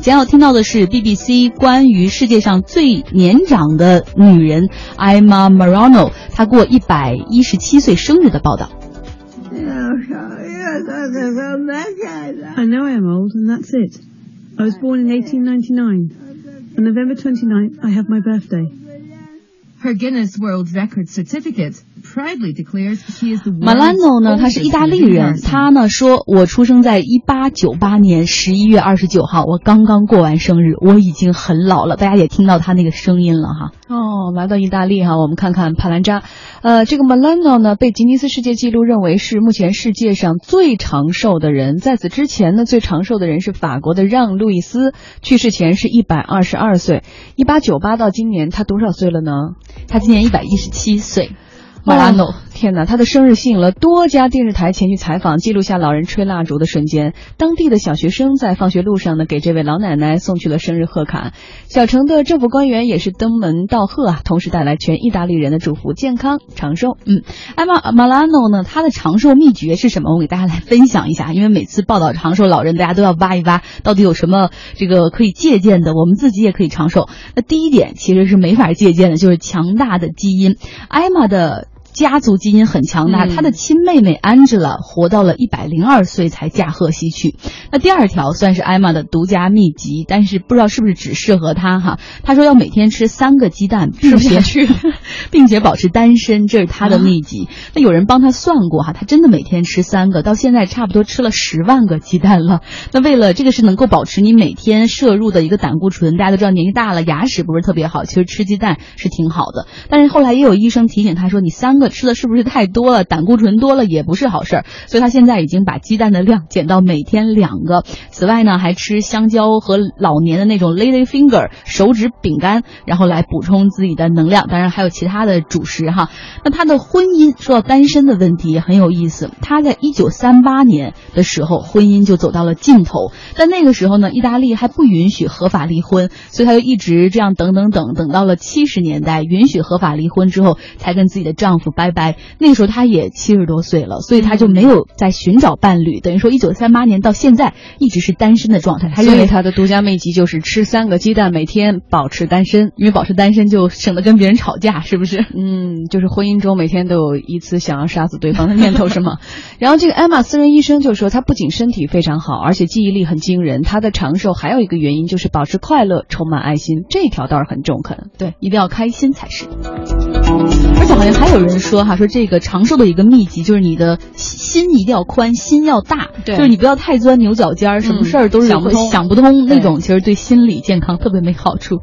将要听到的是 BBC 关于世界上最年长的女人 Emma Marano，她过一百一十七岁生日的报道。 I know I am old, and that's it. I was born in 1899. On November 29th, I have my birthday. Her Guinness World Record certificate 马拉 world's 诺呢，他是意大利人。他呢说，我出生在一八九八年十一月二十九号，我刚刚过完生日，我已经很老了。大家也听到他那个声音了哈。哦，来到意大利哈，我们看看帕兰扎。呃，这个 Malano 呢，被吉尼斯世界纪录认为是目前世界上最长寿的人。在此之前呢，最长寿的人是法国的让·路易斯，去世前是一百二十二岁。一八九八到今年，他多少岁了呢？他今年一百一十七岁。马拉诺。哦，天哪！他的生日吸引了多家电视台前去采访，记录下老人吹蜡烛的瞬间。当地的小学生在放学路上呢，给这位老奶奶送去了生日贺卡。小城的政府官员也是登门道贺啊，同时带来全意大利人的祝福，健康长寿。嗯，艾玛马拉诺呢，他的长寿秘诀是什么？我给大家来分享一下。因为每次报道长寿老人，大家都要挖一挖，到底有什么这个可以借鉴的，我们自己也可以长寿。那第一点其实是没法借鉴的，就是强大的基因。艾玛的。家族基因很强大，嗯她的亲妹妹 Angela 活到了一百零二岁才驾鹤西去。那第二条算是艾玛的独家秘籍，但是不知道是不是只适合她哈。她说要每天吃三个鸡蛋，并且去。并且保持单身，这是他的秘籍。那有人帮他算过哈，他真的每天吃三个，到现在差不多吃了十万个鸡蛋了。那为了这个是能够保持你每天摄入的一个胆固醇，大家都知道年纪大了牙齿不是特别好，其实吃鸡蛋是挺好的。但是后来也有医生提醒他说，你三吃的是不是太多了？胆固醇多了也不是好事儿。所以他现在已经把鸡蛋的量减到每天两个。此外呢，还吃香蕉和老年的那种 lady finger 手指饼干，然后来补充自己的能量。当然还有其他的主食哈。那他的婚姻说到单身的问题很有意思。他在一九三八年的时候，婚姻就走到了尽头。但那个时候呢，意大利还不允许合法离婚，所以他就一直这样等等等，等到了七十年代允许合法离婚之后，才跟自己的丈夫拜拜。那个时候他也七十多岁了，所以他就没有在寻找伴侣。等于说，一九三八年到现在一直是单身的状态。他认为他的独家秘籍就是吃三个鸡蛋，每天保持单身。因为保持单身就省得跟别人吵架，是不是？嗯，就是婚姻中每天都有一次想要杀死对方的念头，是吗？然后这个艾玛私人医生就说，他不仅身体非常好，而且记忆力很惊人。他的长寿还有一个原因就是保持快乐，充满爱心。这条倒是很中肯。对，一定要开心才是。有人说哈，说这个长寿的一个秘籍就是你的心一定要宽，心要大，对。就是你不要太钻牛角尖儿，什么事儿都是想不通想不通那种，其实对心理健康特别没好处。